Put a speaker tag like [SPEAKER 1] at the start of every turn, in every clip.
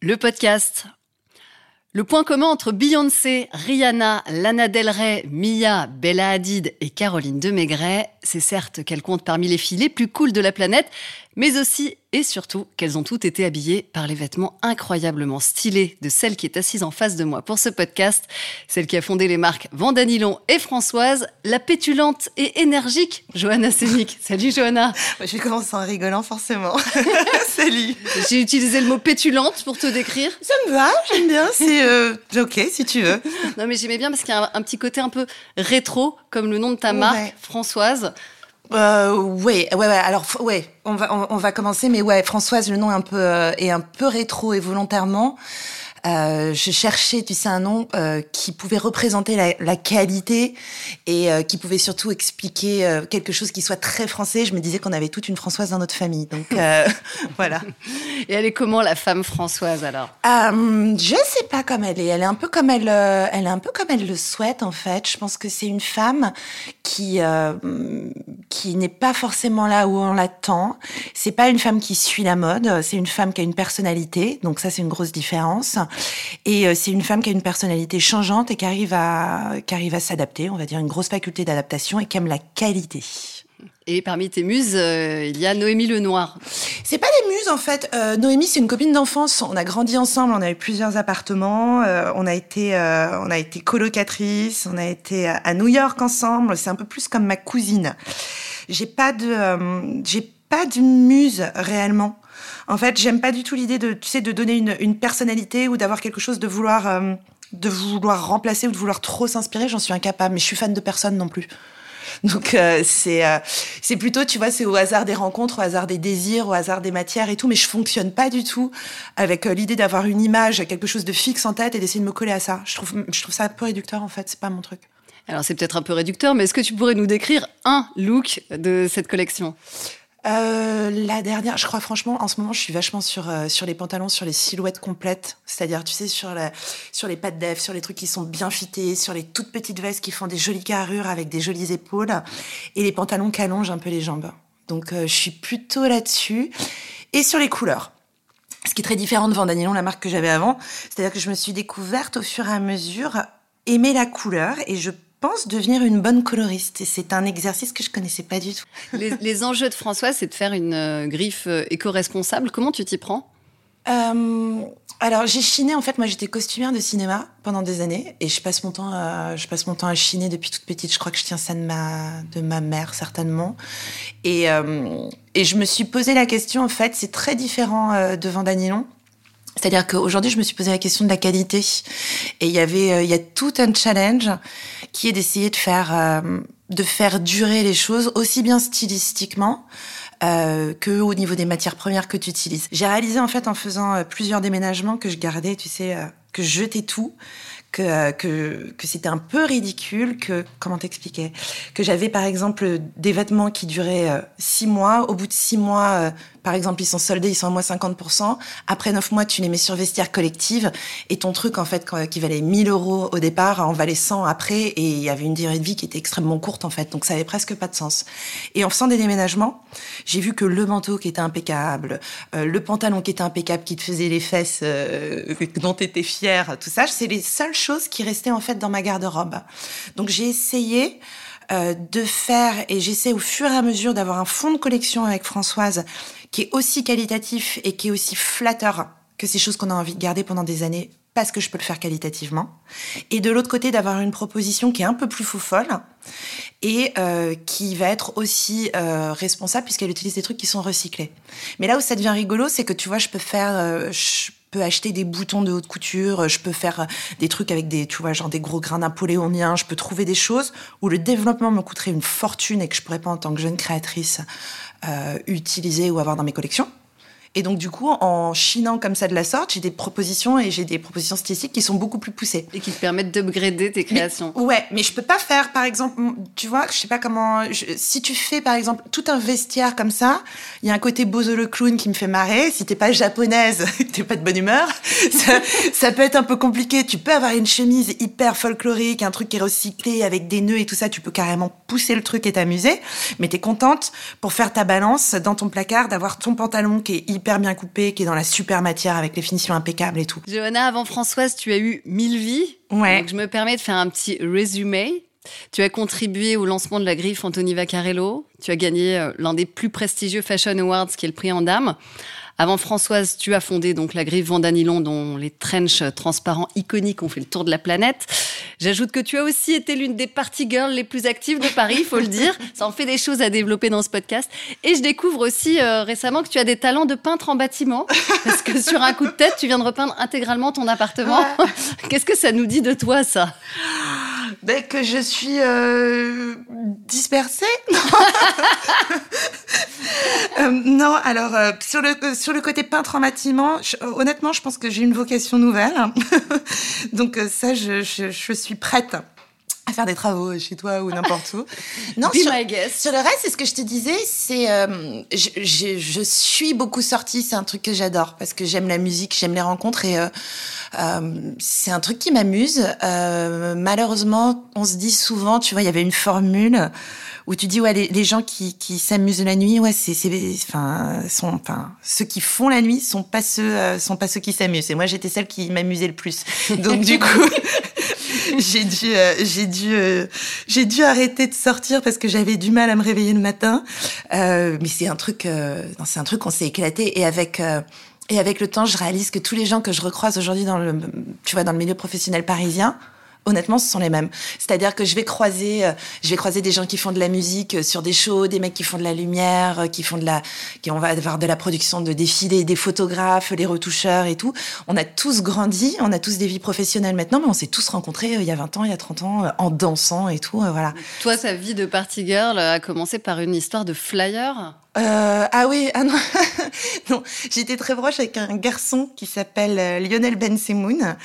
[SPEAKER 1] Le podcast. Le point commun entre Beyoncé, Rihanna, Lana Del Rey, Mia, Bella Hadid et Caroline de Maigret, c'est certes qu'elles comptent parmi les filles les plus cool de la planète, mais aussi et surtout qu'elles ont toutes été habillées par les vêtements incroyablement stylés de celle qui est assise en face de moi pour ce podcast, celle qui a fondé les marques Vandanilon et Françoise, la pétulante et énergique Johanna Sénic. Salut Johanna
[SPEAKER 2] Je vais commencer en rigolant forcément. Salut
[SPEAKER 1] J'ai utilisé le mot pétulante pour te décrire.
[SPEAKER 2] Ça me va, j'aime bien, c'est euh, ok si tu veux.
[SPEAKER 1] Non mais j'aimais bien parce qu'il y a un, petit côté un peu rétro, comme le nom de ta marque, Françoise.
[SPEAKER 2] Euh, ouais, ouais, ouais. Alors, ouais, on va, on, va commencer, mais ouais, Françoise, le nom est un peu, euh, est un peu rétro et volontairement. Euh, je cherchais, tu sais, un nom euh, qui pouvait représenter la, la qualité et euh, qui pouvait surtout expliquer euh, quelque chose qui soit très français. Je me disais qu'on avait toute une Françoise dans notre famille, donc voilà.
[SPEAKER 1] Et elle est comment la femme Françoise alors?
[SPEAKER 2] Je sais pas comme elle est. Elle est un peu comme elle, elle est un peu comme elle le souhaite en fait. Je pense que c'est une femme qui qui n'est pas forcément là où on l'attend. C'est pas une femme qui suit la mode. C'est une femme qui a une personnalité. Donc ça, c'est une grosse différence. Et euh, c'est une femme qui a une personnalité changeante et qui arrive à, qui arrive à s'adapter, on va dire une grosse faculté d'adaptation et qui aime la qualité.
[SPEAKER 1] Et parmi tes muses, euh, il y a Noémie Lenoir.
[SPEAKER 2] C'est pas des muses en fait. Euh, Noémie, c'est une copine d'enfance. On a grandi ensemble, on a eu plusieurs appartements, on a été, on a été colocatrice, on a été à New York ensemble. C'est un peu plus comme ma cousine. J'ai pas de, j'ai pas de muse réellement. En fait, j'aime pas du tout l'idée de, tu sais, de donner une, personnalité ou d'avoir quelque chose de vouloir, euh, de vouloir remplacer ou de vouloir trop s'inspirer. J'en suis incapable, mais je suis fan de personne non plus. Donc euh, c'est euh, c'est plutôt tu vois c'est au hasard des rencontres, au hasard des désirs, au hasard des matières et tout, mais je fonctionne pas du tout avec l'idée d'avoir une image, quelque chose de fixe en tête et d'essayer de me coller à ça. Je trouve je trouve ça un peu réducteur en fait, c'est pas mon truc.
[SPEAKER 1] Alors c'est peut-être un peu réducteur, mais est-ce que tu pourrais nous décrire un look de cette collection?
[SPEAKER 2] Euh, la dernière, je crois franchement, en ce moment, je suis vachement sur euh, sur les pantalons, sur les silhouettes complètes, c'est-à-dire, tu sais, sur la, sur les pattes d'Ève, sur les trucs qui sont bien fités, sur les toutes petites vestes qui font des jolies carrures avec des jolies épaules, et les pantalons qui allongent un peu les jambes. Donc, euh, je suis plutôt là-dessus, et sur les couleurs. Ce qui est très différent de Vandanilon, la marque que j'avais avant, c'est-à-dire que je me suis découverte au fur et à mesure aimer la couleur, et je pense devenir une bonne coloriste. Et c'est un exercice que je connaissais pas du tout.
[SPEAKER 1] Les, enjeux de François, c'est de faire une euh, griffe euh, éco-responsable. Comment tu t'y prends?
[SPEAKER 2] Euh, alors j'ai chiné en fait moi j'étais costumière de cinéma pendant des années et je passe mon temps à, je passe mon temps à chiner depuis toute petite je crois que je tiens ça de ma de ma mère certainement et et je me suis posé la question en fait c'est très différent de Vandanilon c'est-à-dire qu'aujourd'hui, je me suis posé la question de la qualité. Et il y avait, euh, il y a tout un challenge qui est d'essayer de faire, euh, de faire durer les choses aussi bien stylistiquement euh, que au niveau des matières premières que tu utilises. J'ai réalisé en fait en faisant euh, plusieurs déménagements que je gardais, tu sais, que je jetais tout que, que, que c'était un peu ridicule, que, comment t'expliquer, que j'avais par exemple des vêtements qui duraient euh, six mois, au bout de six mois, euh, par exemple, ils sont soldés, ils sont à moins 50%, après neuf mois, tu les mets sur vestiaire collective, et ton truc, en fait, qui valait 1000 euros au départ, en valait 100 après, et il y avait une durée de vie qui était extrêmement courte, en fait, donc ça avait presque pas de sens. Et en faisant des déménagements, j'ai vu que le manteau qui était impeccable, euh, le pantalon qui était impeccable, qui te faisait les fesses, dont tu étais fière, tout ça, c'est les seuls chose qui restait en fait dans ma garde-robe. Donc j'ai essayé euh, de faire et j'essaie au fur et à mesure d'avoir un fond de collection avec Françoise qui est aussi qualitatif et qui est aussi flatteur que ces choses qu'on a envie de garder pendant des années parce que je peux le faire qualitativement. Et de l'autre côté, d'avoir une proposition qui est un peu plus faux folle et euh, qui va être aussi euh, responsable puisqu'elle utilise des trucs qui sont recyclés. Mais là où ça devient rigolo, c'est que tu vois, je peux faire, euh, peux acheter des boutons de haute couture, je peux faire des trucs avec des, tu vois, genre des gros grains napoléoniens, je peux trouver des choses où le développement me coûterait une fortune et que je pourrais pas en tant que jeune créatrice euh, utiliser ou avoir dans mes collections. Et donc, du coup, en chinant comme ça de la sorte, j'ai des propositions et j'ai des propositions stylistiques qui sont beaucoup plus poussées.
[SPEAKER 1] Et qui te permettent d'upgrader tes créations.
[SPEAKER 2] ouais, mais je peux pas faire, par exemple, tu vois, je sais pas comment. si tu fais, par exemple, tout un vestiaire comme ça, il y a un côté Bozo le clown qui me fait marrer. Si t'es pas japonaise, t'es pas de bonne humeur, ça, ça, peut être un peu compliqué. Tu peux avoir une chemise hyper folklorique, un truc qui est recyclé avec des nœuds et tout ça. Tu peux carrément pousser le truc et t'amuser. Mais t'es contente pour faire ta balance dans ton placard d'avoir ton pantalon qui est hyper super bien coupé, qui est dans la super matière avec les finitions impeccables et tout.
[SPEAKER 1] Johanna, avant Françoise, tu as eu mille vies.
[SPEAKER 2] Ouais.
[SPEAKER 1] Donc je me permets de faire un petit résumé. Tu as contribué au lancement de la griffe Anthony Vaccarello. Tu as gagné euh, l'un des plus prestigieux Fashion Awards, qui est le prix en dame. Avant Françoise, tu as fondé donc la griffe Vandanilon, dont les trenches transparents iconiques ont fait le tour de la planète. J'ajoute que tu as aussi été l'une des party girls les plus actives de Paris, il faut le dire. Ça en fait des choses à développer dans ce podcast. Et je découvre aussi euh, récemment que tu as des talents de peintre en bâtiment, parce que sur un coup de tête, tu viens de repeindre intégralement ton appartement. Qu'est-ce que ça nous dit de toi, ça?
[SPEAKER 2] Ben, que je suis euh, dispersée. euh, non, alors euh, sur le sur le côté peintre en bâtiment, je, honnêtement, je pense que j'ai une vocation nouvelle. Donc euh, ça, je, je, je suis prête à faire des travaux chez toi ou n'importe où.
[SPEAKER 1] Non,
[SPEAKER 2] Be
[SPEAKER 1] sur, my guest.
[SPEAKER 2] sur le reste, c'est ce que je te disais, c'est euh, je, je, je suis beaucoup sortie, c'est un truc que j'adore parce que j'aime la musique, j'aime les rencontres et euh, euh, c'est un truc qui m'amuse. Euh, malheureusement, on se dit souvent, tu vois, il y avait une formule où tu dis ouais les, gens qui, qui s'amusent la nuit, ouais c'est enfin sont enfin ceux qui font la nuit sont pas ceux euh, sont pas ceux qui s'amusent. Et moi j'étais celle qui m'amusait le plus. Donc du coup j'ai dû, euh, j'ai dû, euh, j'ai dû arrêter de sortir parce que j'avais du mal à me réveiller le matin. Euh, mais c'est un truc, euh, c'est un truc qu'on s'est éclaté et avec. euh, et avec le temps, je réalise que tous les gens que je recroise aujourd'hui dans le, tu vois, dans le milieu professionnel parisien, honnêtement, ce sont les mêmes. C'est-à-dire que je vais croiser, euh, je vais croiser des gens qui font de la musique euh, sur des shows, des mecs qui font de la lumière, euh, qui font de la, on va avoir de la production de défilés, des photographes, les retoucheurs et tout. On a tous grandi, on a tous des vies professionnelles maintenant, mais on s'est tous rencontrés il y a 20 ans, il y a 30 ans, en dansant et tout, voilà.
[SPEAKER 1] Toi, ta vie de party girl a commencé par une histoire de flyer?
[SPEAKER 2] Euh, ah oui, ah non, j'étais très proche avec un garçon qui s'appelle euh, Lionel Ben Semoun,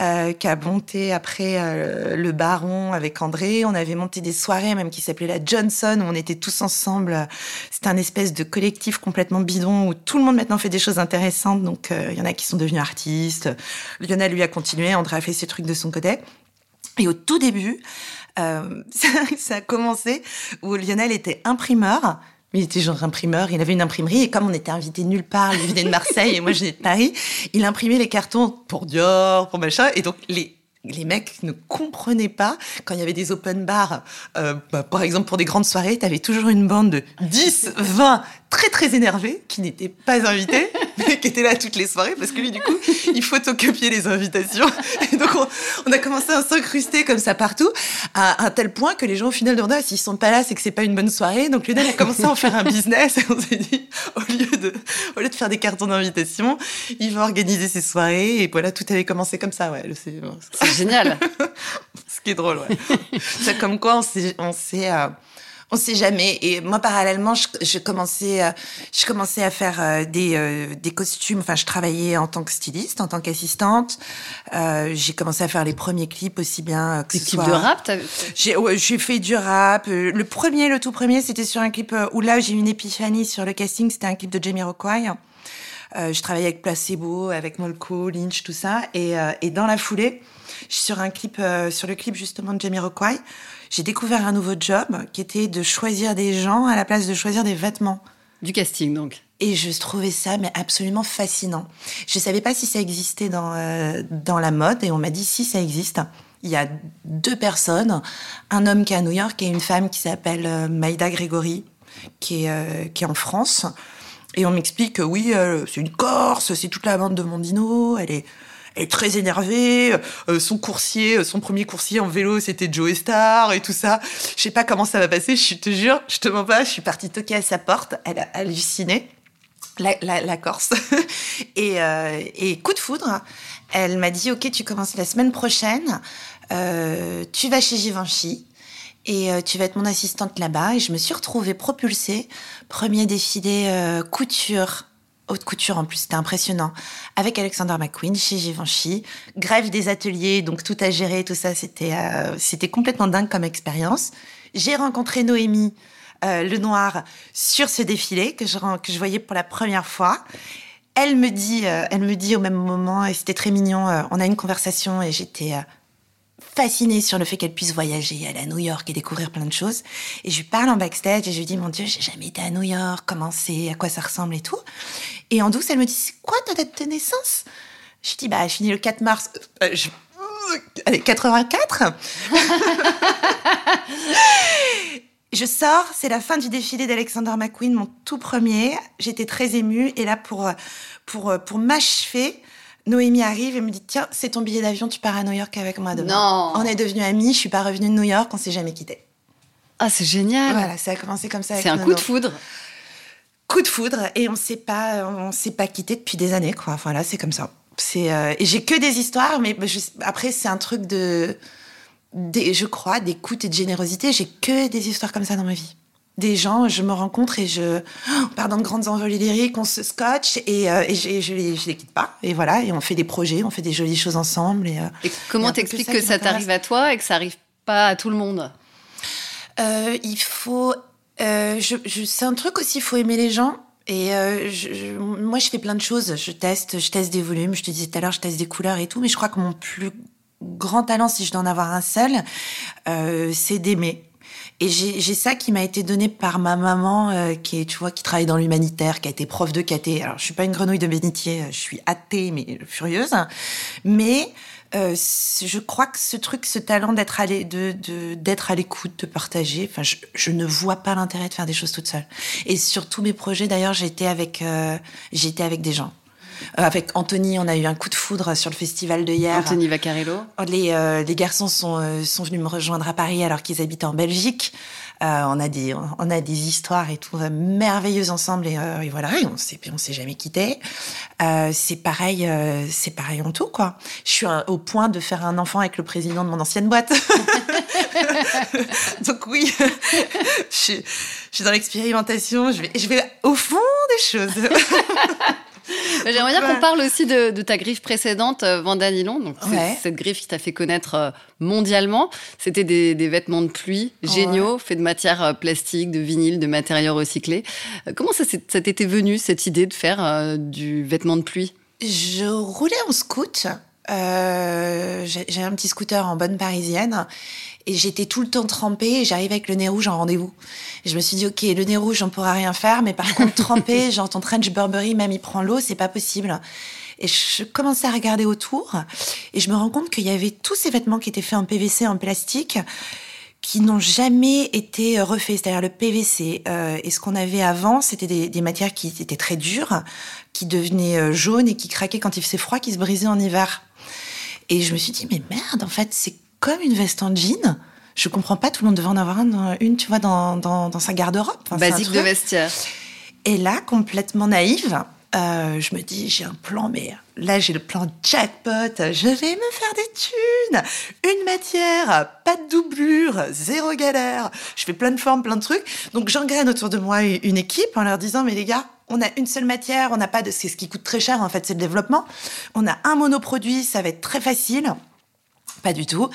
[SPEAKER 2] euh, qui a monté après euh, le Baron avec André. On avait monté des soirées même qui s'appelaient la Johnson où on était tous ensemble. C'était un espèce de collectif complètement bidon où tout le monde maintenant fait des choses intéressantes. Donc euh, il y en a qui sont devenus artistes. Lionel lui a continué, André a fait ses trucs de son côté. Et au tout début, ça a commencé où Lionel était imprimeur. Il était genre imprimeur, il avait une imprimerie et comme on était invité nulle part, il venait de Marseille et moi je venais de Paris, il imprimait les cartons pour Dior, pour machin et donc les les mecs ne comprenaient pas quand il y avait des open bars, euh, bah, par exemple pour des grandes soirées, tu avais toujours une bande de 10, 20 très très énervés qui n'étaient pas invités, qui étaient là toutes les soirées parce que lui du coup, il photocopiait les invitations. Et donc on, on a commencé à s'incruster comme ça partout, à un tel point que les gens au final demandaient ah, s'ils sont pas là, c'est que c'est pas une bonne soirée. Donc Lionel a commencé à en faire un business et on s'est dit au lieu de au lieu de faire des cartons d'invitation, il va organiser ses soirées et voilà, tout avait commencé comme ça, ouais. C'est
[SPEAKER 1] C'est génial.
[SPEAKER 2] ce qui est drôle, ouais. C'est comme quoi on s'est, on sait jamais. Et moi, parallèlement, je, je commençais, euh, je commençais à faire euh, des, euh, des costumes. Enfin, je travaillais en tant que styliste, en tant qu'assistante. Euh, j'ai commencé à faire les premiers clips aussi bien que
[SPEAKER 1] Des
[SPEAKER 2] ce
[SPEAKER 1] clips
[SPEAKER 2] soit.
[SPEAKER 1] de rap,
[SPEAKER 2] J'ai ouais, j'ai fait du rap. Le premier, le tout premier, c'était sur un clip où là, j'ai eu une épiphanie sur le casting. C'était un clip de Jamie Rockway. Euh, je travaillais avec Placebo, avec Molko, Lynch, tout ça. Et, euh, et dans la foulée, je suis sur un clip, euh, sur le clip justement de Jamie Rockway, j'ai découvert un nouveau job qui était de choisir des gens à la place de choisir des vêtements.
[SPEAKER 1] du casting, donc.
[SPEAKER 2] Et je trouvais ça mais absolument fascinant. Je savais pas si ça existait dans euh, dans la mode et on m'a dit si ça existe. Il y a deux personnes, un homme qui est à New York et une femme qui s'appelle euh, Maïda Grégory, qui est euh, qui est en France. Et on m'explique que oui, c'est une Corse, c'est toute la bande de Mondino, elle est est très énervée. euh, son coursier, euh, son premier coursier en vélo, c'était Joe Star et tout ça. Je sais pas comment ça va passer. Je te jure, je te mens pas. Je suis partie toquer à sa porte. Elle a halluciné. La, la, la Corse. et, euh, et coup de foudre, elle m'a dit Ok, tu commences la semaine prochaine. Euh, tu vas chez Givenchy et euh, tu vas être mon assistante là-bas. Et je me suis retrouvée propulsée. Premier défilé euh, couture, haute couture en plus, c'était impressionnant. Avec Alexander McQueen chez Givenchy. Grève des ateliers, donc tout à gérer, tout ça, c'était euh, c'était complètement dingue comme expérience. J'ai rencontré Noémie euh, Le Noir sur ce défilé que je, que je voyais pour la première fois. Elle me dit, euh, elle me dit au même moment, et c'était très mignon, euh, on a une conversation et j'étais fascinée sur le fait qu'elle puisse voyager, aller à New York et découvrir plein de choses. Et je lui parle en backstage et je lui dis, mon Dieu, j'ai jamais été à New York, comment c'est, à quoi ça ressemble et tout. Et en douce, elle me dit, c'est quoi ta date de naissance? Je dis, bah, je finis le 4 mars. Euh, je... Allez, 84 Je sors, c'est la fin du défilé d'Alexander McQueen, mon tout premier. J'étais très émue. Et là, pour, pour, pour m'achever, Noémie arrive et me dit Tiens, c'est ton billet d'avion, tu pars à New York avec moi demain.
[SPEAKER 1] Non.
[SPEAKER 2] On est devenus amis, je suis pas revenue de New York, on s'est jamais quitté.
[SPEAKER 1] Ah, c'est génial.
[SPEAKER 2] Voilà, ça a commencé comme ça.
[SPEAKER 1] C'est un coup de foudre.
[SPEAKER 2] Coup de foudre et on s'est pas, on s'est pas quitté depuis des années, quoi. Voilà, c'est comme ça. C'est euh, et j'ai que des histoires, mais je, après c'est un truc de, des, je crois, d'écoute et de générosité. J'ai que des histoires comme ça dans ma vie des gens, je me rencontre et je on part dans de grandes envolées lyriques, on se scotche et, euh, et, je, je, les, je les quitte pas. Et voilà, et on fait des projets, on fait des jolies choses ensemble. Et, euh,
[SPEAKER 1] et comment t'expliques que ça t'arrive à toi et que ça arrive pas à tout le monde?
[SPEAKER 2] Euh, Il faut, je, je, c'est un truc aussi, il faut aimer les gens. Et je, moi, je fais plein de choses. Je teste, je teste des volumes. Je te disais tout à l'heure, je teste des couleurs et tout. Mais je crois que mon plus grand talent, si je dois en avoir un seul, c'est d'aimer et j'ai ça qui m'a été donné par ma maman, euh, qui est, tu vois, qui travaille dans l'humanitaire, qui a été prof de caté. Alors, je suis pas une grenouille de bénitier, je suis athée, mais furieuse. Mais euh, je crois que ce truc, ce talent d'être à l'écoute, de partager. Enfin, je, je ne vois pas l'intérêt de faire des choses toute seule. Et sur tous mes projets, d'ailleurs, j'étais avec, euh, j'étais avec des gens. Euh, avec Anthony, on a eu un coup de foudre sur le festival de hier.
[SPEAKER 1] Anthony Vaccarello.
[SPEAKER 2] Les, euh, les garçons sont, euh, sont venus me rejoindre à Paris alors qu'ils habitaient en Belgique. Euh, on a des on a des histoires et tout merveilleuses ensemble et, euh, et voilà et on s'est on s'est jamais quitté euh, c'est pareil c'est pareil en tout quoi je suis au point de faire un enfant avec le président de mon ancienne boîte donc oui je, suis, je suis dans l'expérimentation je vais je vais au fond des choses
[SPEAKER 1] J'aimerais bien qu'on parle aussi de, de, ta griffe précédente, euh, Vandanilon. Donc,
[SPEAKER 2] ouais.
[SPEAKER 1] cette griffe qui t'a fait connaître euh, mondialement. C'était des, des, vêtements de pluie géniaux, ouais. faits de matière euh, plastique, de vinyle, de matériaux recyclés. Comment ça, ça t'était venu, cette idée de faire euh, du vêtement de pluie?
[SPEAKER 2] Je roulais en scout. Euh, J'ai un petit scooter en bonne parisienne et j'étais tout le temps trempée et j'arrivais avec le nez rouge en rendez-vous. Je me suis dit, ok, le nez rouge, on pourra rien faire, mais par contre, trempée, genre ton trench Burberry, même il prend l'eau, c'est pas possible. Et je commençais à regarder autour et je me rends compte qu'il y avait tous ces vêtements qui étaient faits en PVC, en plastique, qui n'ont jamais été refaits. C'est-à-dire le PVC euh, et ce qu'on avait avant, c'était des, des, matières qui étaient très dures, qui devenaient jaunes et qui craquaient quand il faisait froid, qui se brisaient en hiver. Et je me suis dit, mais merde, en fait, c'est comme une veste en jean. Je comprends pas, tout le monde devait en avoir une, tu vois, dans, dans, dans sa garde-robe.
[SPEAKER 1] Enfin, Basique de vestiaire.
[SPEAKER 2] Et là, complètement naïve, euh, je me dis, j'ai un plan, mais là, j'ai le plan jackpot. Je vais me faire des thunes. Une matière, pas de doublure, zéro galère. Je fais plein de formes, plein de trucs. Donc, j'engraine autour de moi une équipe en leur disant, mais les gars, on a une seule matière, on n'a pas de, c'est ce qui coûte très cher, en fait, c'est le développement. On a un monoproduit, ça va être très facile. Pas du tout.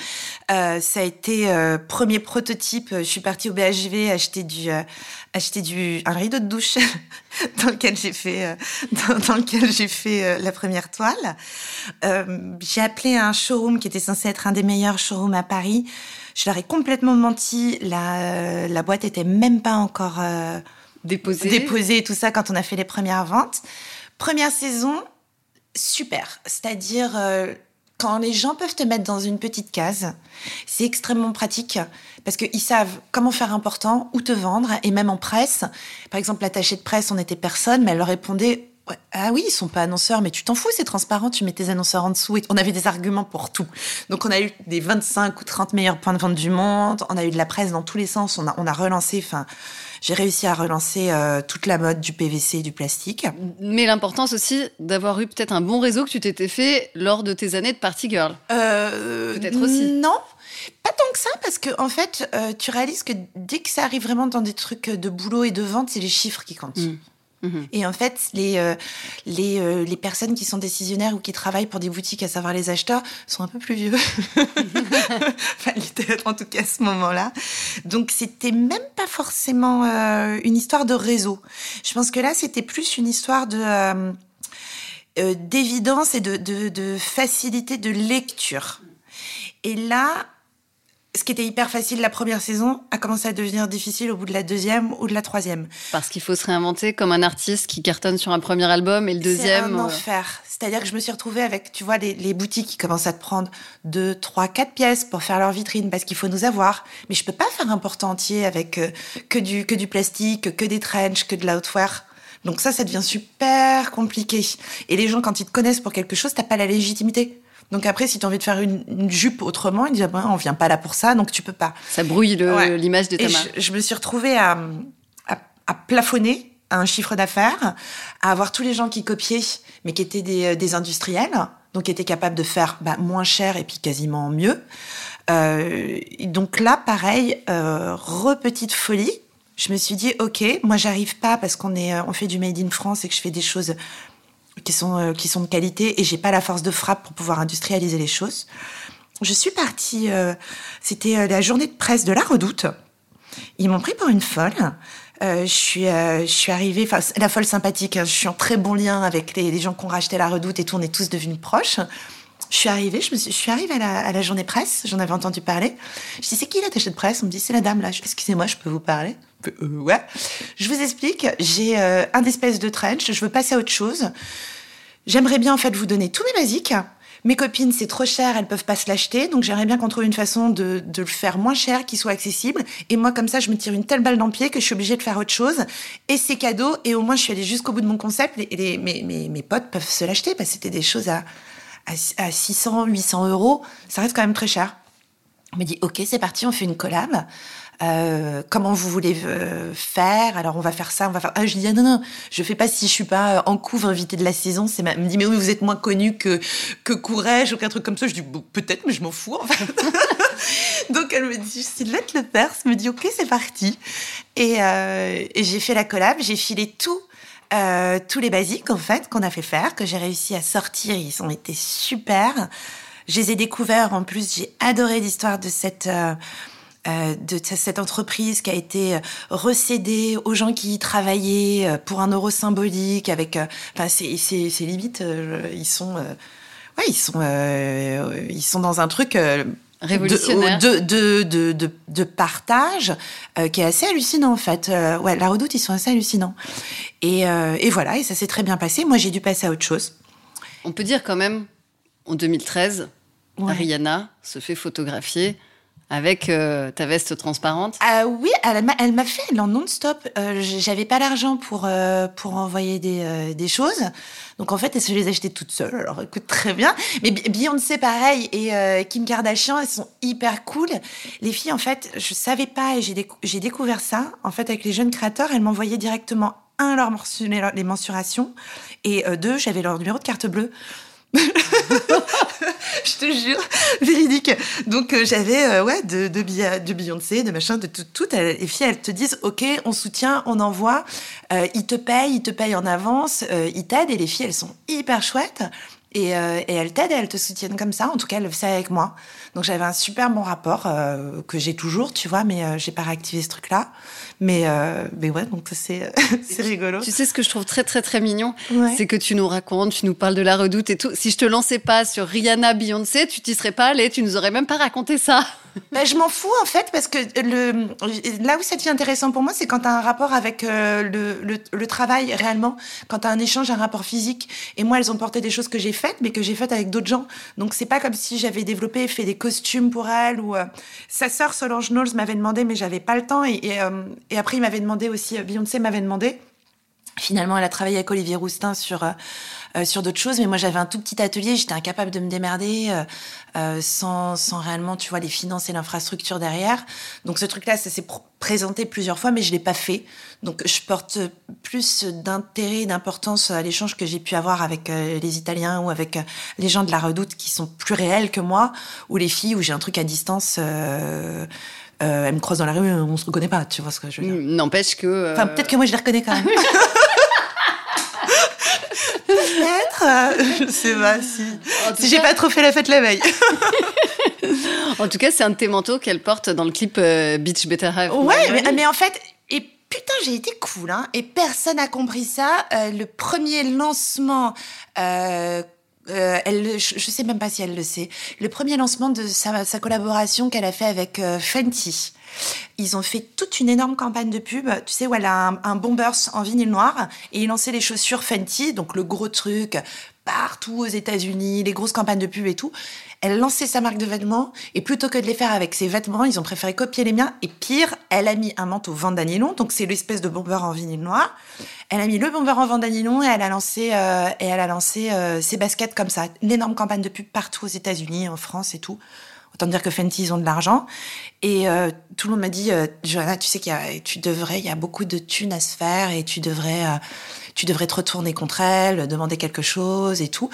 [SPEAKER 2] Euh, ça a été euh, premier prototype. Je suis partie au BHV acheter du, euh, acheter du un rideau de douche dans lequel j'ai fait, dans, dans, lequel j'ai fait la première toile. J'ai appelé un showroom qui était censé être un des meilleurs showrooms à Paris. Je leur ai complètement menti. La, la boîte était même pas encore
[SPEAKER 1] déposée.
[SPEAKER 2] déposée et tout ça quand on a fait les premières ventes. Première saison, super. C'est-à-dire quand les gens peuvent te mettre dans une petite case, c'est extrêmement pratique parce qu'ils savent comment faire important, où te vendre, et même en presse. Par exemple, l'attaché de presse, on était personne, mais elle leur répondait ah oui, ils sont pas annonceurs, mais tu t'en fous, c'est transparent, tu mets tes annonceurs en dessous. On avait des arguments pour tout. Donc on a eu des 25 ou 30 meilleurs points de vente du monde, on a eu de la presse dans tous les sens, on a, on a relancé, enfin, j'ai réussi à relancer euh, toute la mode du PVC et du plastique.
[SPEAKER 1] Mais l'importance aussi d'avoir eu peut-être un bon réseau que tu t'étais fait lors de tes années de party girl.
[SPEAKER 2] Euh,
[SPEAKER 1] peut-être aussi.
[SPEAKER 2] Non. Pas tant que ça, parce que en fait, euh, tu réalises que dès que ça arrive vraiment dans des trucs de boulot et de vente, c'est les chiffres qui comptent.
[SPEAKER 1] Mmh.
[SPEAKER 2] Mmh. Et en fait, les, euh, les, euh, les personnes qui sont décisionnaires ou qui travaillent pour des boutiques, à savoir les acheteurs, sont un peu plus vieux. enfin, en tout cas à ce moment-là. Donc, c'était même pas forcément euh, une histoire de réseau. Je pense que là, c'était plus une histoire de d'évidence et de, de, de facilité de lecture. Et là, ce qui était hyper facile la première saison a commencé à devenir difficile au bout de la deuxième ou de la troisième.
[SPEAKER 1] Parce qu'il faut se réinventer comme un artiste qui cartonne sur un premier album et le deuxième.
[SPEAKER 2] C'est un enfer. C'est-à-dire que je me suis retrouvée avec, tu vois, les, les, boutiques qui commencent à te prendre deux, trois, quatre pièces pour faire leur vitrine parce qu'il faut nous avoir. Mais je peux pas faire un porte entier avec euh, que du que du plastique, que des trenches, que de l'outwear. Donc ça, ça devient super compliqué. Et les gens, quand ils te connaissent pour quelque chose, t'as pas la légitimité. Donc après, si tu as envie de faire une, une jupe autrement, ils disent ah on vient pas là pour ça, donc tu peux pas.
[SPEAKER 1] Ça brouille l'image de ta
[SPEAKER 2] Et
[SPEAKER 1] marque.
[SPEAKER 2] Je, je, me suis retrouvée à, à, à plafonner un chiffre d'affaires, à avoir tous les gens qui copiaient, mais qui étaient des, des industriels, donc qui étaient capables de faire bah, moins cher et puis quasiment mieux. Euh, donc là, pareil, euh, re-petite folie. Je me suis dit, ok, moi j'arrive pas parce qu'on est, on fait du made in France et que je fais des choses qui sont, euh, qui sont de qualité et j'ai pas la force de frappe pour pouvoir industrialiser les choses. Je suis partie, euh, c'était la journée de presse de la Redoute. Ils m'ont pris pour une folle. Euh, je suis, euh, je suis arrivée, enfin la folle sympathique. Hein, je suis en très bon lien avec les, gens qui ont racheté la Redoute et tout. On est tous devenus proches. Je suis arrivée, je, me suis, je suis arrivée à la, à la journée presse. J'en avais entendu parler. Je dis c'est qui l'attaché de presse? On me dit c'est la dame là. Excusez-moi, je peux vous parler? Euh, Ouais. Je vous explique. J'ai euh, un espèce de trench. Je veux passer à autre chose. J'aimerais bien en fait vous donner tous mes basiques. Mes copines, c'est trop cher, elles peuvent pas se l'acheter, donc j'aimerais bien qu'on trouve une façon de, le faire moins cher, qui soit accessible. Et moi, comme ça, je me tire une telle balle dans le pied que je suis obligée de faire autre chose. Et c'est cadeau, et au moins, je suis allée jusqu'au bout de mon concept. Et mes, potes peuvent se l'acheter, c'était des choses à 600, 800 euros. Ça reste quand même très cher. On me dit, ok, c'est parti, on fait une collab. Euh, comment vous voulez euh, faire? Alors on va faire ça, on va faire. Ah, je dis ah, non non, je fais pas si je suis pas en couve invité de la saison. C'est ma... me dit mais oui vous êtes moins connu que que Courrèges ou qu'un truc comme ça. Je dis peut-être mais je m'en fous en fait. Donc elle me dit Sylvette Le Perse me dit ok c'est parti et, euh, j'ai fait la collab, j'ai filé tout. Euh, tous les basiques en fait qu'on a fait faire, que j'ai réussi à sortir, ils ont été super. Je les ai découverts en plus, j'ai adoré l'histoire de cette euh, euh, de cette entreprise qui a été recédée aux gens qui y travaillaient pour un euro symbolique avec enfin c'est c'est c'est limite euh, ils sont euh, ouais ils sont euh, ils sont dans un truc
[SPEAKER 1] révolutionnaire.
[SPEAKER 2] de de, de, de, de partage qui est assez hallucinant en fait. Ouais la redoute ils sont assez hallucinants. Et, et voilà et ça s'est très bien passé. Moi j'ai dû passer à autre chose.
[SPEAKER 1] On peut dire quand même en 2013 ouais. Rihanna se fait photographier avec euh, ta veste transparente
[SPEAKER 2] Ah oui, elle m'a, fait elle en non-stop. Euh, j'avais pas l'argent pour euh, pour envoyer des, des choses, donc en fait, elle se les achetait toute seule. Alors écoute très bien. Mais Beyoncé pareil et Kim Kardashian, elles sont hyper cool. Les filles, en fait, je savais pas et j'ai décou- j'ai découvert ça. En fait, avec les jeunes créateurs, elles m'envoyaient directement un leur les mensurations et deux, j'avais leur numéro de carte bleue. je te jure, véridique. Donc euh, j'avais euh, ouais de, de, de Beyoncé, de machin, de tout, tout. Les filles, elles te disent ok, on soutient, on envoie, euh, ils te payent, ils te payent en avance, ils t'aident. Et les filles, elles sont hyper chouettes. Et, euh, et elles t'aident, elles te soutiennent comme ça. En tout cas, elles le faisaient avec moi. Donc j'avais un super bon rapport euh, que j'ai toujours, tu vois, mais euh, j'ai pas réactivé ce truc-là. Mais euh, mais ouais, donc c'est rigolo.
[SPEAKER 1] Tu sais ce que je trouve très très très mignon, ouais. c'est que tu nous racontes, tu nous parles de la Redoute et tout. Si je te lançais pas sur Rihanna, Beyoncé, tu t'y serais pas allé, tu nous aurais même pas raconté ça.
[SPEAKER 2] Ben, je m'en fous en fait parce que le là où ça devient intéressant pour moi, c'est quand tu as un rapport avec euh, le, le, le, travail réellement, quand tu as un échange, un rapport physique. Et moi, elles ont porté des choses que j'ai mais que j'ai faites avec d'autres gens. Donc c'est pas comme si j'avais développé, fait des costumes pour elles ou euh, sa sœur Solange Knowles m'avait demandé, mais j'avais pas le temps. Et, et, euh, et après, il m'avait demandé aussi, Beyoncé m'avait demandé. Finalement, elle a travaillé avec Olivier Roustin sur euh, sur d'autres choses, mais moi j'avais un tout petit atelier, j'étais incapable de me démerder euh, euh, sans, sans réellement, tu vois, les finances et l'infrastructure derrière. Donc ce truc-là, ça s'est pr présenté plusieurs fois, mais je l'ai pas fait. Donc je porte plus d'intérêt, d'importance à l'échange que j'ai pu avoir avec les Italiens ou avec les gens de la Redoute qui sont plus réels que moi, ou les filles où j'ai un truc à distance. Euh, euh, elle me croise dans la rue, on se reconnaît pas, tu vois ce que je veux dire.
[SPEAKER 1] N'empêche que. Euh...
[SPEAKER 2] Enfin, peut-être que moi je les reconnais quand même. Peut-être. Euh, je sais pas si. Si j'ai pas trop fait la fête la veille.
[SPEAKER 1] en tout cas, c'est un de tes manteaux qu'elle porte dans le clip euh, Beach Better.
[SPEAKER 2] Ouais, mais, mais, en fait. Et putain, j'ai été cool, hein. Et personne n'a compris ça. Euh, le premier lancement euh, elle, je, je sais même pas si elle le sait. Le premier lancement de sa, sa collaboration qu'elle a fait avec euh, Fenty. Ils ont fait toute une énorme campagne de pub, tu sais, où elle a un, un bombers en vinyle noir et ils lançaient les chaussures Fenty, donc le gros truc partout aux États-Unis, les grosses campagnes de pub et tout. Elle lançait sa marque de vêtements et plutôt que de les faire avec ses vêtements, ils ont préféré copier les miens. Et pire, elle a mis un manteau Vandanilon, donc c'est l'espèce de bomber en vinyle noir. Elle a mis le bomber en Vandanilon et elle a lancé euh, et elle a lancé euh, ses baskets comme ça. Une énorme campagne de pub partout aux États-Unis, en France et tout. Autant dire que Fenty, ils ont de l'argent. Et euh, tout le monde m'a dit, euh, Johanna, tu sais qu'il y a, tu devrais, il y a beaucoup de thunes à se faire et tu devrais, euh, tu devrais te retourner contre elle, demander quelque chose et tout.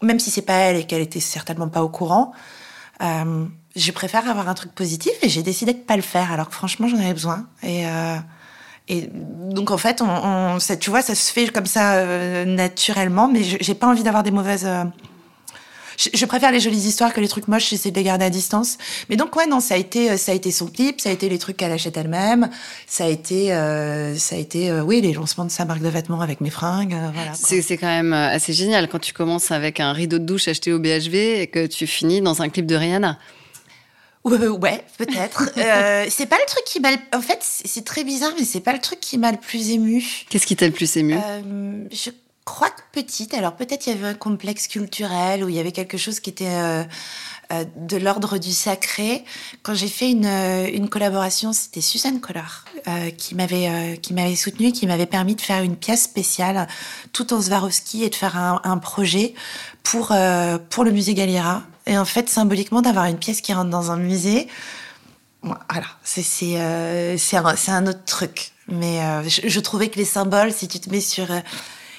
[SPEAKER 2] Même si c'est pas elle et qu'elle était certainement pas au courant, euh, je préfère avoir un truc positif et j'ai décidé de pas le faire alors que franchement j'en avais besoin. Et, et donc en fait, on, tu vois, ça se fait comme ça naturellement, mais j'ai pas envie d'avoir des mauvaises. Je, je préfère les jolies histoires que les trucs moches. J'essaie de les garder à distance. Mais donc ouais, non, ça a été, euh, ça a été son clip, ça a été les trucs qu'elle achète elle-même, ça a été, euh, ça a été, euh, oui, les lancements de sa marque de vêtements avec mes fringues, euh, voilà.
[SPEAKER 1] C'est quand même assez génial quand tu commences avec un rideau de douche acheté au BHV et que tu finis dans un clip de Rihanna.
[SPEAKER 2] Ouais, peut-être. euh, c'est pas le truc qui m'a. En fait, c'est c'est très bizarre, mais c'est pas le truc qui m'a le plus ému.
[SPEAKER 1] Qu'est-ce qui t'a le plus ému?
[SPEAKER 2] Euh, je crois que petite, alors peut-être il y avait un complexe culturel ou il y avait quelque chose qui était euh, euh, de l'ordre du sacré. Quand j'ai fait une, euh, une collaboration, c'était Suzanne Collard qui m'avait qui m'avait soutenue, qui m'avait permis de faire une pièce spéciale tout en Swarovski et de faire un, un projet pour pour le musée Galliera. Et en fait, symboliquement, d'avoir une pièce qui rentre dans un musée, voilà, c'est c'est un, un autre truc. Mais je, trouvais que les symboles, si tu te mets sur,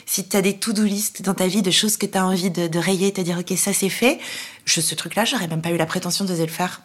[SPEAKER 2] si tu as des to-do list dans ta vie de choses que tu as envie de, de rayer, te dire ok ça c'est fait, je, ce truc-là, j'aurais même pas eu la prétention d'oser le faire.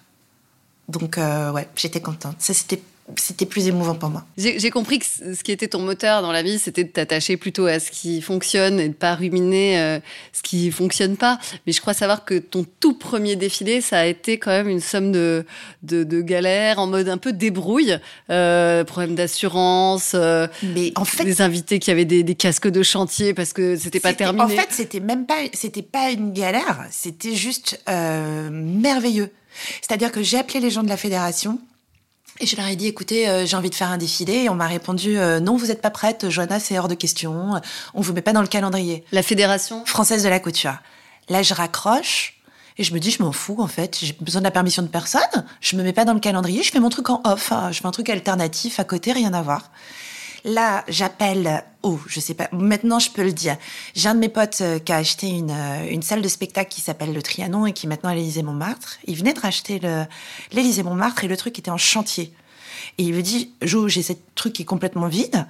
[SPEAKER 2] Donc euh, ouais, j'étais contente. Ça c'était c'était plus émouvant pour moi.
[SPEAKER 1] J'ai compris que ce qui était ton moteur dans la vie, c'était de t'attacher plutôt à ce qui fonctionne et de pas ruminer euh, ce qui fonctionne pas. Mais je crois savoir que ton tout premier défilé, ça a été quand même une somme de, de, de galères en mode un peu débrouille, euh, problème d'assurance, euh,
[SPEAKER 2] Mais en fait,
[SPEAKER 1] des invités qui avaient des, des casques de chantier parce que c'était pas terminé.
[SPEAKER 2] En fait, c'était même pas, c'était pas une galère, c'était juste merveilleux. C'est-à-dire que j'ai appelé les gens de la fédération et je leur ai dit, écoutez, euh, j'ai envie de faire un défilé. Et on m'a répondu, euh, non, vous n'êtes pas prête, Johanna, c'est hors de question. On vous met pas dans le calendrier.
[SPEAKER 1] La fédération
[SPEAKER 2] Française de la couture. Là, je raccroche. Et je me dis, je m'en fous, en fait. J'ai besoin de la permission de personne. Je me mets pas dans le calendrier. Je fais mon truc en off. hein. Je fais un truc alternatif à côté, rien à voir. Là, j'appelle, oh, je sais pas, maintenant je peux le dire. J'ai un de mes potes euh, qui a acheté une, euh, une salle de spectacle qui s'appelle le Trianon et qui est maintenant à l'Élysée Montmartre. Il venait de racheter l'Élysée Montmartre et le truc était en chantier. Et il me dit, Jo, j'ai ce truc qui est complètement vide,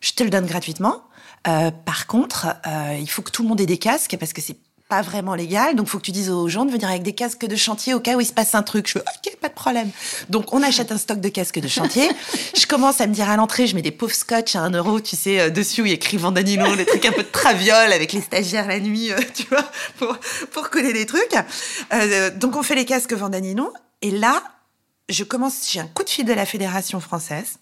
[SPEAKER 2] je te le donne gratuitement. Euh, par contre, euh, il faut que tout le monde ait des casques parce que c'est pas vraiment légal. Donc, faut que tu dises aux gens de venir avec des casques de chantier au cas où il se passe un truc. Je fais, OK, pas de problème. Donc, on achète un stock de casques de chantier. je commence à me dire à l'entrée, je mets des pauvres scotch à un euro, tu sais, euh, dessus où il y a écrit Vandanilo, des trucs un peu de traviole avec les stagiaires la nuit, euh, tu vois, pour, pour coller les trucs. Euh, donc, on fait les casques Vandanilo. Et là, je commence, j'ai un coup de fil de la Fédération française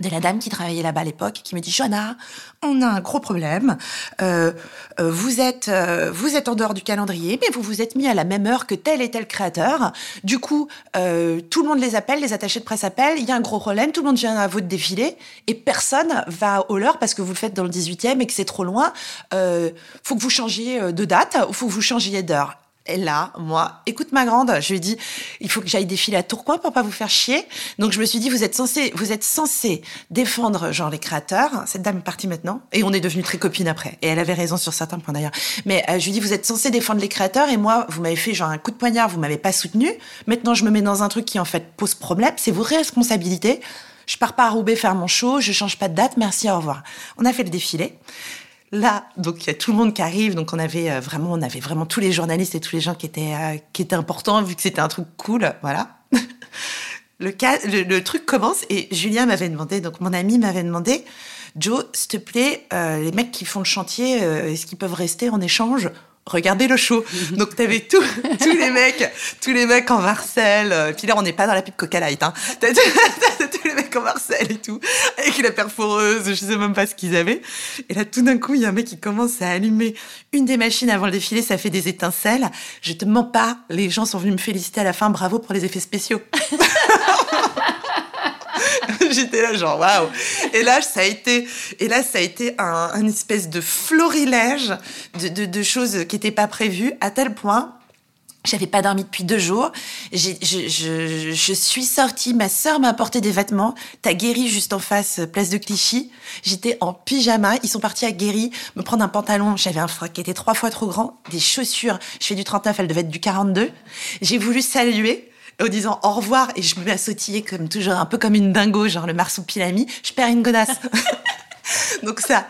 [SPEAKER 2] de la dame qui travaillait là-bas à l'époque qui me dit Johanna, on a un gros problème. Euh, euh, vous êtes euh, vous êtes en dehors du calendrier, mais vous vous êtes mis à la même heure que tel et tel créateur. Du coup, tout le monde les appelle, les attachés de presse appellent. Il y a un gros problème, tout le monde vient à votre défilé et personne va au leur parce que vous le faites dans le 18e et que c'est trop loin. Faut que vous changiez de date ou faut que vous changiez d'heure. Et là, moi, écoute ma grande, je lui dit, il faut que j'aille défiler à Tourcoing pour pas vous faire chier. Donc je me suis dit, vous êtes censé, vous êtes censé défendre genre les créateurs. Cette dame est partie maintenant et on est devenus très copines après. Et elle avait raison sur certains points d'ailleurs. Mais euh, je lui dis, vous êtes censé défendre les créateurs et moi, vous m'avez fait genre un coup de poignard, vous m'avez pas soutenu. Maintenant, je me mets dans un truc qui en fait pose problème. C'est vos responsabilités. Je pars pas à Roubaix faire mon show, je change pas de date. Merci, au revoir. On a fait le défilé. Là, donc il y a tout le monde qui arrive, donc on avait euh, vraiment, on avait vraiment tous les journalistes et tous les gens qui étaient euh, qui étaient importants vu que c'était un truc cool, voilà. le, cas, le, truc commence et Julien m'avait demandé, donc mon ami m'avait demandé, Joe, s'il te plaît, euh, les mecs qui font le chantier, est-ce qu'ils peuvent rester en échange? Regardez le show. Donc t'avais tous tous les mecs, tous les mecs en Marcel. Euh, puis là, on n'est pas dans la pub Coca Light. Hein. T'as tous les mecs en Marcel et tout, avec la perforeuse, je sais même pas ce qu'ils avaient. Et là, tout d'un coup, il y a un mec qui commence à allumer une des machines avant le défilé, ça fait des étincelles. Je te mens pas, les gens sont venus me féliciter à la fin, bravo pour les effets spéciaux. J'étais là genre waouh. Et là ça a été et là ça a été un, espèce de florilège de, choses qui n'étaient pas prévues à tel point j'avais pas dormi depuis deux jours. Je, suis sortie. Ma sœur m'a apporté des vêtements. T'as guéri juste en face, place de Clichy. J'étais en pyjama. Ils sont partis à guéri me prendre un pantalon. J'avais un froc qui était trois fois trop grand. Des chaussures. Je fais du 39, elle devait être du 42. J'ai voulu saluer en disant au revoir et je me mets à sautiller comme toujours, un peu comme une dingo, genre le marsupilami. Je perds une godasse. Donc ça,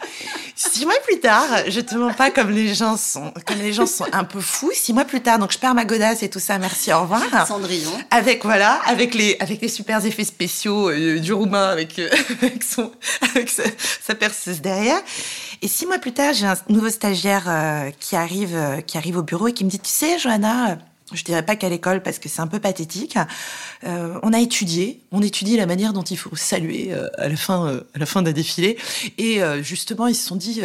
[SPEAKER 2] six mois plus tard, je te mens pas comme les gens sont, comme les gens sont un peu fous. Six mois plus tard, donc je perds ma godasse et tout ça. Merci, au revoir.
[SPEAKER 1] Cendrillon.
[SPEAKER 2] Avec voilà, avec les avec les super effets spéciaux euh, du roumain avec euh, avec son avec sa, perceuse derrière. Et six mois plus tard, j'ai un nouveau stagiaire euh, qui arrive qui arrive au bureau et qui me dit, tu sais, Johanna je dirais pas qu'à l'école parce que c'est un peu pathétique. Euh, on a étudié, on étudie la manière dont il faut saluer euh, à la fin, euh, à la fin d'un défilé. Et justement, ils se sont dit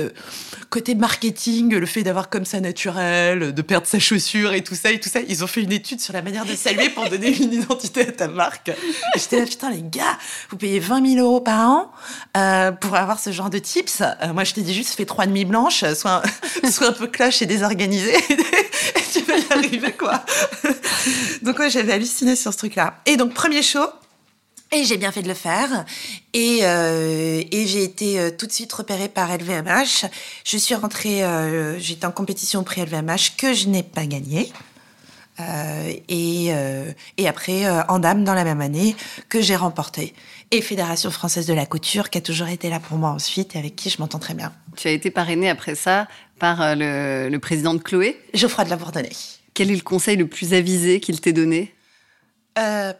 [SPEAKER 2] côté marketing, le fait d'avoir comme ça naturel, de perdre sa chaussure et tout ça et tout ça, ils ont fait une étude sur la manière de saluer pour donner une identité à ta marque. Et j'étais là putain les gars, vous payez 20 000 euros par an pour avoir ce genre de tips. moi, je t'ai dit juste fais trois demi blanches, soit un peu clash et désorganisé. tu vas arriver, quoi. donc, ouais, j'avais halluciné sur ce truc-là. Et donc, premier show. Et j'ai bien fait de le faire. Et, euh, j'ai été euh, tout de suite repérée par LVMH. Je suis rentrée, euh, j'étais en compétition au prix LVMH que je n'ai pas gagné. Et, et après, en dame dans la même année, que j'ai remporté. Et Fédération française de la couture, qui a toujours été là pour moi ensuite, et avec qui je m'entends très bien.
[SPEAKER 1] Tu as été parrainée après ça par le, le président de Chloé
[SPEAKER 2] Geoffroy de la Bourdonnais.
[SPEAKER 1] Quel est le conseil le plus avisé qu'il t'ait donné?
[SPEAKER 2] Euh,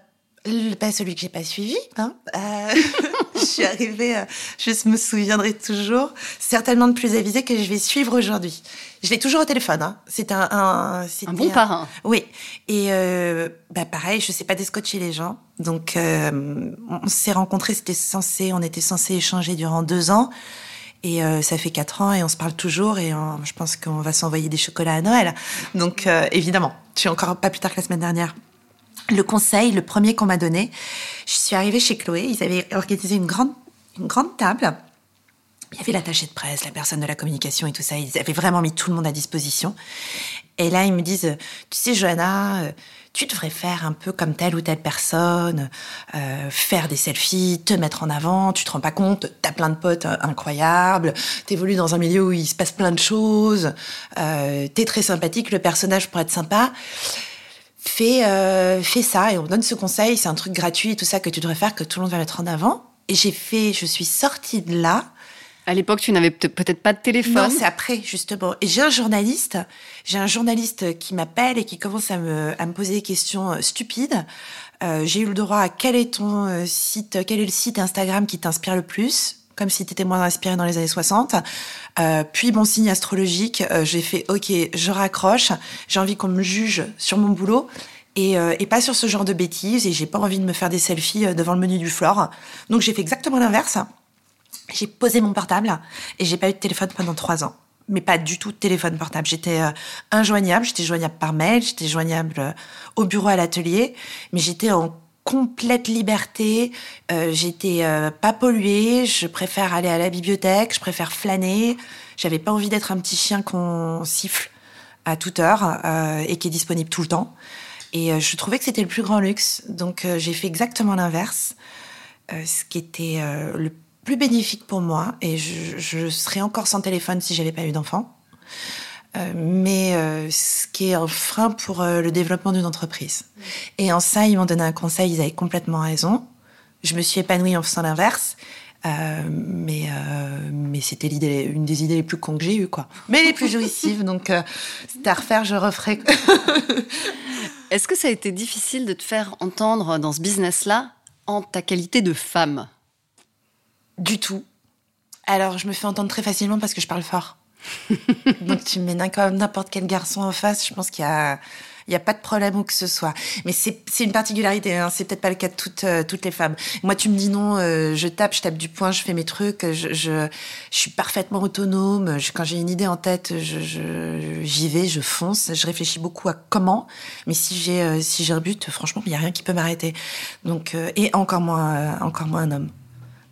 [SPEAKER 2] pas celui que j'ai pas suivi. Hein. Euh, je suis arrivée, euh, je me souviendrai toujours, certainement de plus avisé que je vais suivre aujourd'hui. Je l'ai toujours au téléphone. Hein. C'est un, un,
[SPEAKER 1] un bon parrain.
[SPEAKER 2] Oui. Et euh, bah pareil, je sais pas descotcher les gens. Donc euh, on s'est rencontrés, c'était censé, on était censé échanger durant deux ans. Et euh, ça fait quatre ans et on se parle toujours et je pense qu'on va s'envoyer des chocolats à Noël. Donc évidemment, je suis encore pas plus tard que la semaine dernière le conseil, le premier qu'on m'a donné, je suis arrivée chez Chloé, ils avaient organisé une grande, une grande table. Il y avait l'attaché de presse, la personne de la communication et tout ça. Ils avaient vraiment mis tout le monde à disposition. Et là, ils me disent, tu sais, Johanna, euh, tu devrais faire un peu comme telle ou telle personne, euh, faire des selfies, te mettre en avant, tu te rends pas compte, t'as plein de potes euh, incroyables, t'évolues dans un milieu où il se passe plein de choses, euh, t'es très sympathique, le personnage pourrait être sympa fais, euh, fais ça et on donne ce conseil, c'est un truc gratuit tout ça que tu devrais faire, que tout le monde va mettre en avant. Et j'ai fait, je suis sortie de là.
[SPEAKER 1] À l'époque, tu n'avais peut-être pas de téléphone.
[SPEAKER 2] Non, c'est après, justement. Et j'ai un journaliste, j'ai un journaliste qui m'appelle et qui commence à me, à me poser des questions euh, stupides. Euh, j'ai eu le droit à quel est ton euh, site, quel est le site Instagram qui t'inspire le plus comme si tu étais moins inspiré dans les années 60. Euh, puis mon signe astrologique, euh, j'ai fait OK, je raccroche. J'ai envie qu'on me juge sur mon boulot et, euh, et, pas sur ce genre de bêtises. Et j'ai pas envie de me faire des selfies euh, devant le menu du floor. Donc j'ai fait exactement l'inverse. J'ai posé mon portable et j'ai pas eu de téléphone pendant trois ans. Mais pas du tout de téléphone portable. J'étais euh, injoignable, j'étais joignable par mail, j'étais joignable au bureau à l'atelier, mais j'étais en complète liberté. Euh, J'étais euh, pas polluée. Je préfère aller à la bibliothèque. Je préfère flâner. J'avais pas envie d'être un petit chien qu'on siffle à toute heure euh, et qui est disponible tout le temps. Et euh, je trouvais que c'était le plus grand luxe. Donc euh, j'ai fait exactement l'inverse, ce qui était le plus bénéfique pour moi. Et je, je serais encore sans téléphone si j'avais pas eu d'enfant. Euh, mais euh, ce qui est un frein pour euh, le développement d'une entreprise. Et en ça, ils m'ont donné un conseil, ils avaient complètement raison. Je me suis épanouie en faisant l'inverse. Euh, mais euh, mais c'était l'idée, une des idées les plus cons que j'ai eues, quoi. Mais les plus jouissives, donc euh, c'était à refaire, je referai.
[SPEAKER 1] Est-ce que ça a été difficile de te faire entendre dans ce business-là en ta qualité de femme?
[SPEAKER 2] Du tout. Alors, je me fais entendre très facilement parce que je parle fort. Donc tu mets n'importe quel garçon en face, je pense qu'il y a il n'y a pas de problème où que ce soit. Mais c'est une particularité, hein. c'est peut-être pas le cas de toutes, euh, toutes les femmes. Moi, tu me dis non, euh, je tape, je tape du poing, je fais mes trucs, je, je, je suis parfaitement autonome. quand j'ai une idée en tête, j'y je, vais, je fonce, je réfléchis beaucoup à comment. Mais si j'ai euh, si j'ai un but, franchement, il n'y a rien qui peut m'arrêter. Donc, et encore moins, encore moins un homme.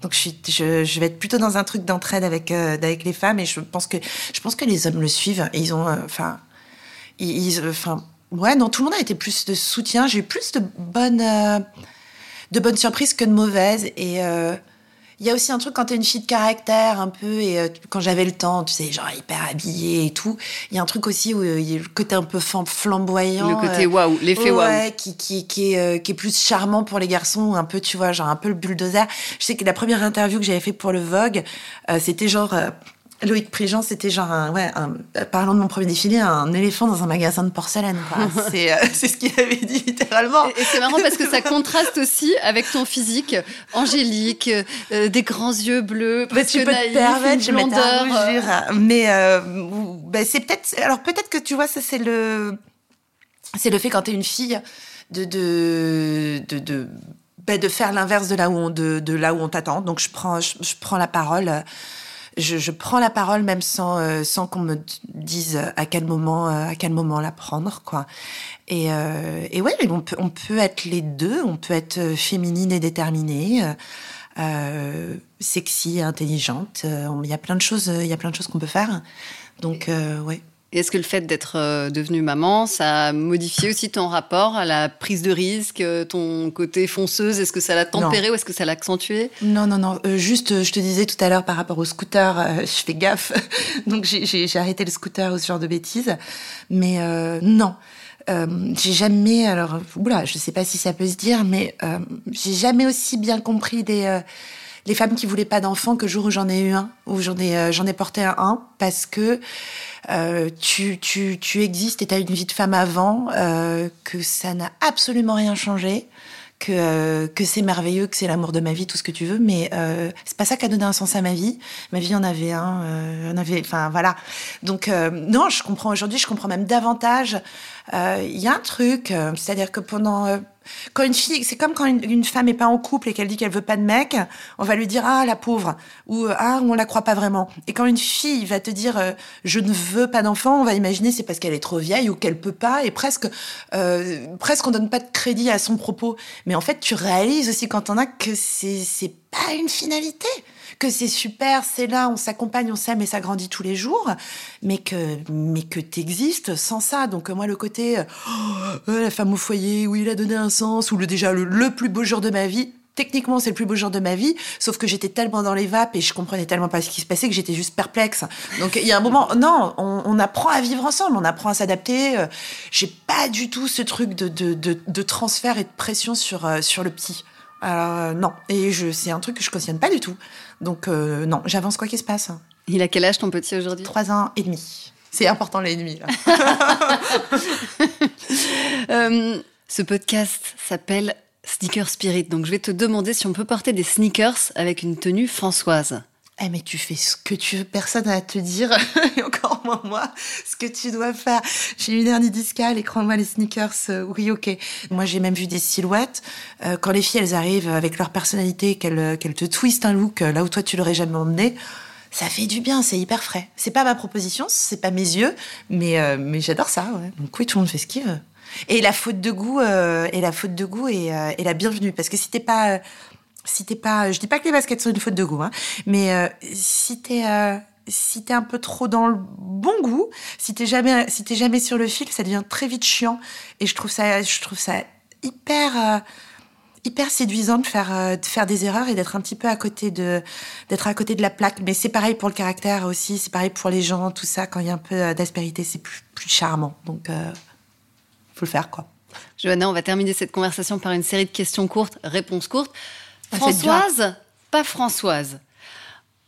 [SPEAKER 2] Donc je, vais être plutôt dans un truc d'entraide avec avec les femmes et je pense que je pense que les hommes le suivent. Ils ont, enfin, ils, enfin, ouais, non, tout le monde a été plus de soutien. J'ai eu plus de bonnes, euh, de bonnes surprises que de mauvaises. Et euh, il y a aussi un truc quand t'es une fille de caractère un peu, et euh, quand j'avais le temps, tu sais, genre hyper habillée et tout. Il y a un truc aussi où il y a le côté un peu flamboyant.
[SPEAKER 1] Le côté waouh, l'effet waouh.
[SPEAKER 2] Ouais, qui, qui, qui, est, qui est plus charmant pour les garçons, un peu, tu vois, genre un peu le bulldozer. Je sais que la première interview que j'avais fait pour le Vogue, c'était genre Loïc Prigent, c'était genre, un, ouais, un, parlant de mon premier défilé, un éléphant dans un magasin de porcelaine. c'est, euh, c'est ce qu'il avait dit littéralement.
[SPEAKER 1] Et, c'est marrant parce que ça contraste aussi avec ton physique angélique, euh, des grands yeux bleus,
[SPEAKER 2] bah, tu peux naïf, te permettre, une blondeur. Mais euh, bah, c'est peut-être, alors peut-être que tu vois, ça c'est le, c'est le fait quand t'es une fille de de de, de bah, de faire l'inverse de là où on de, de là où on t'attend. Donc je prends je, je prends la parole je, prends la parole même sans euh, sans qu'on me dise à quel moment euh, à quel moment la prendre quoi. Et euh, et ouais, on peut on peut être les deux, on peut être féminine et déterminée. Euh, sexy, intelligente, il y a plein de choses, il y a plein de choses qu'on peut faire. Donc ouais.
[SPEAKER 1] Est-ce que le fait d'être euh, devenue maman, ça a modifié aussi ton rapport à la prise de risque, euh, ton côté fonceuse? Est-ce que ça l'a tempéré ou est-ce que ça l'a accentué?
[SPEAKER 2] Non, non, non. Euh, juste, je te disais tout à l'heure par rapport au scooter, je fais gaffe. Donc j'ai arrêté le scooter ou ce genre de bêtises. Mais non. j'ai jamais, alors, oula, je sais pas si ça peut se dire, mais j'ai jamais aussi bien compris des les femmes qui voulaient pas d'enfants que le jour où j'en ai eu un, où j'en ai j'en ai porté un, parce que euh, tu, tu, tu existes et tu as une vie de femme avant, euh, que ça n'a absolument rien changé, que, euh, que c'est merveilleux, que c'est l'amour de ma vie, tout ce que tu veux, mais euh, c'est pas ça qui a donné un sens à ma vie. Ma vie en avait un, euh, en avait, enfin voilà. Donc non, je comprends aujourd'hui, je comprends même davantage. Il y a un truc, c'est-à-dire que pendant quand une fille, c'est comme quand une, femme est pas en couple et qu'elle dit qu'elle veut pas de mec, on va lui dire ah la pauvre ou ah on la croit pas vraiment. Et quand une fille va te dire euh, je ne veux pas d'enfant, on va imaginer c'est parce qu'elle est trop vieille ou qu'elle peut pas et presque euh, presque on donne pas de crédit à son propos. Mais en fait tu réalises aussi quand on a que c'est c'est pas une finalité que c'est super, c'est là, on s'accompagne, on s'aime et ça grandit tous les jours, mais que mais que sans ça. Donc moi le côté oh, la femme au foyer où il a donné un sens ou le déjà le, plus beau jour de ma vie, techniquement c'est le plus beau jour de ma vie, sauf que j'étais tellement dans les vapes et je comprenais tellement pas ce qui se passait que j'étais juste perplexe. Donc il y a un moment, non, on, apprend à vivre ensemble, on apprend à s'adapter. Euh, j'ai pas du tout ce truc de, de, de, transfert et de pression sur, euh, sur le petit. Alors euh, non, et je c'est un truc que je cautionne pas du tout. Donc euh, non, j'avance quoi qu'il se passe.
[SPEAKER 1] Il a quel âge ton petit aujourd'hui?
[SPEAKER 2] Trois ans et demi. C'est important les demi.
[SPEAKER 1] euh, ce podcast s'appelle Sneaker Spirit. Donc je vais te demander si on peut porter des sneakers avec une tenue françoise.
[SPEAKER 2] Eh mais tu fais ce que tu veux, personne à te dire, et encore moins moi, ce que tu dois faire. J'ai une hernie discale et crois-moi les sneakers, euh, oui ok. Moi j'ai même vu des silhouettes, euh, quand les filles elles arrivent avec leur personnalité, qu'elles euh, qu'elles te twistent un look là où toi tu l'aurais jamais emmené, ça fait du bien, c'est hyper frais. C'est pas ma proposition, c'est pas mes yeux, mais, mais j'adore ça. Donc oui, tout le monde fait ce qu'il veut. Et la faute de goût, et la faute de goût est la bienvenue, parce que si t'es pas si t'es pas, je dis pas que les baskets sont une faute de goût, hein, mais euh, si t'es euh, si t'es un peu trop dans le bon goût, si t'es jamais si t'es jamais sur le fil, ça devient très vite chiant. Et je trouve ça je trouve ça hyper euh, hyper séduisant de faire euh, de faire des erreurs et d'être un petit peu à côté de d'être à côté de la plaque. Mais c'est pareil pour le caractère aussi, c'est pareil pour les gens, tout ça. Quand il y a un peu d'aspérité, c'est plus plus charmant. Donc faut le faire quoi.
[SPEAKER 1] Johanna, on va terminer cette conversation par une série de questions courtes, réponses courtes. Françoise, pas Françoise.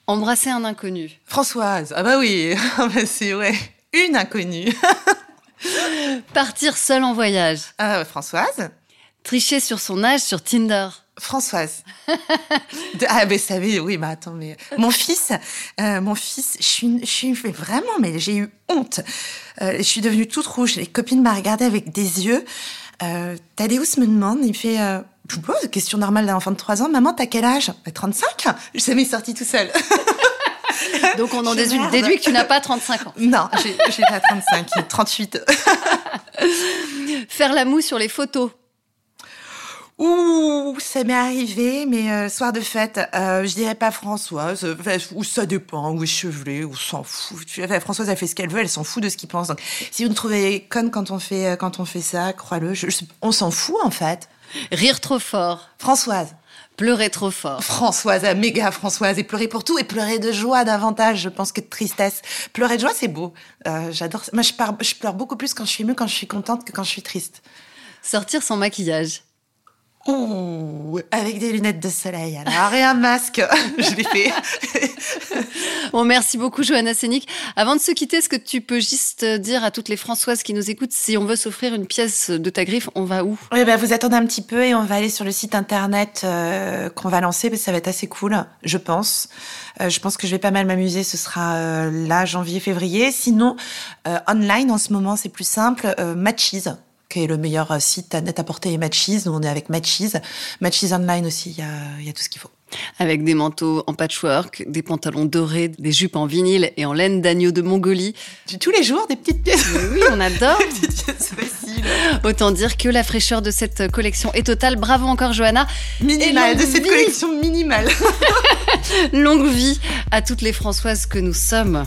[SPEAKER 1] Embrasser un inconnu.
[SPEAKER 2] Françoise, ah bah oui, ah bah c'est ouais, une inconnue.
[SPEAKER 1] Partir seule en voyage.
[SPEAKER 2] Ah, Françoise.
[SPEAKER 1] Tricher sur son âge sur Tinder.
[SPEAKER 2] Françoise. De- ah, mais ça savez, oui, mais attends, mais mon fils, euh, mon fils, je suis, je suis vraiment, mais j'ai eu honte. Euh, je suis devenue toute rouge. Les copines m'ont regardé avec des yeux. Euh, me demande, il fait, je pose question normale d'un enfant de 3 ans, maman, t'as quel âge? Bah, 35 Je sais, mais il est sorti tout seul.
[SPEAKER 1] Donc on en déduit, que tu n'as pas 35 ans.
[SPEAKER 2] non, j'ai pas 35, il est 38.
[SPEAKER 1] Faire la moue sur les photos.
[SPEAKER 2] Ouh, ça m'est arrivé, mais euh, soir de fête, euh, je dirais pas Françoise, euh, ou ça dépend, ou échevelée, ou s'en fout. Françoise a fait ce qu'elle veut, elle s'en fout de ce qu'il pense. Donc, si vous nous trouvez conne quand on fait euh, quand on fait ça, crois-le, on s'en fout en fait.
[SPEAKER 1] Rire trop fort.
[SPEAKER 2] Françoise,
[SPEAKER 1] Pleurer trop fort.
[SPEAKER 2] Françoise, méga Françoise, et pleurer pour tout, et pleurer de joie davantage, je pense que de tristesse. Pleurer de joie, c'est beau. Euh, J'adore. Moi, je, pars- je pleure beaucoup plus quand je suis émue, quand je suis contente, que quand je suis triste.
[SPEAKER 1] Sortir sans maquillage.
[SPEAKER 2] Ouh, avec des lunettes de soleil, alors, et un masque. je l'ai fait.
[SPEAKER 1] Bon, merci beaucoup, Johanna Sénic. Avant de se quitter, est-ce que tu peux juste dire à toutes les Françoises qui nous écoutent, si on veut s'offrir une pièce de ta griffe, on va où?
[SPEAKER 2] Oui, bah, vous attendez un petit peu et on va aller sur le site internet euh, qu'on va lancer, parce que ça va être assez cool, je pense. Euh, je pense que je vais pas mal m'amuser, ce sera euh, là, janvier, février. Sinon, euh, online, en ce moment, c'est plus simple, euh, Matchies qui est le meilleur euh, site à net à porter et Matchies. Nous, on est avec Matchies. Matchies Online aussi, il y a, il y a tout ce qu'il faut.
[SPEAKER 1] Avec des manteaux en patchwork, des pantalons dorés, des jupes en vinyle et en laine d'agneau de Mongolie.
[SPEAKER 2] Tous les jours, des petites pièces.
[SPEAKER 1] Mais oui, on adore.
[SPEAKER 2] des petites pièces faciles.
[SPEAKER 1] Autant dire que la fraîcheur de cette collection est totale. Bravo encore, Johanna.
[SPEAKER 2] Minimale, de cette
[SPEAKER 1] vie.
[SPEAKER 2] collection minimale.
[SPEAKER 1] Longue vie à toutes les Françoises que nous sommes.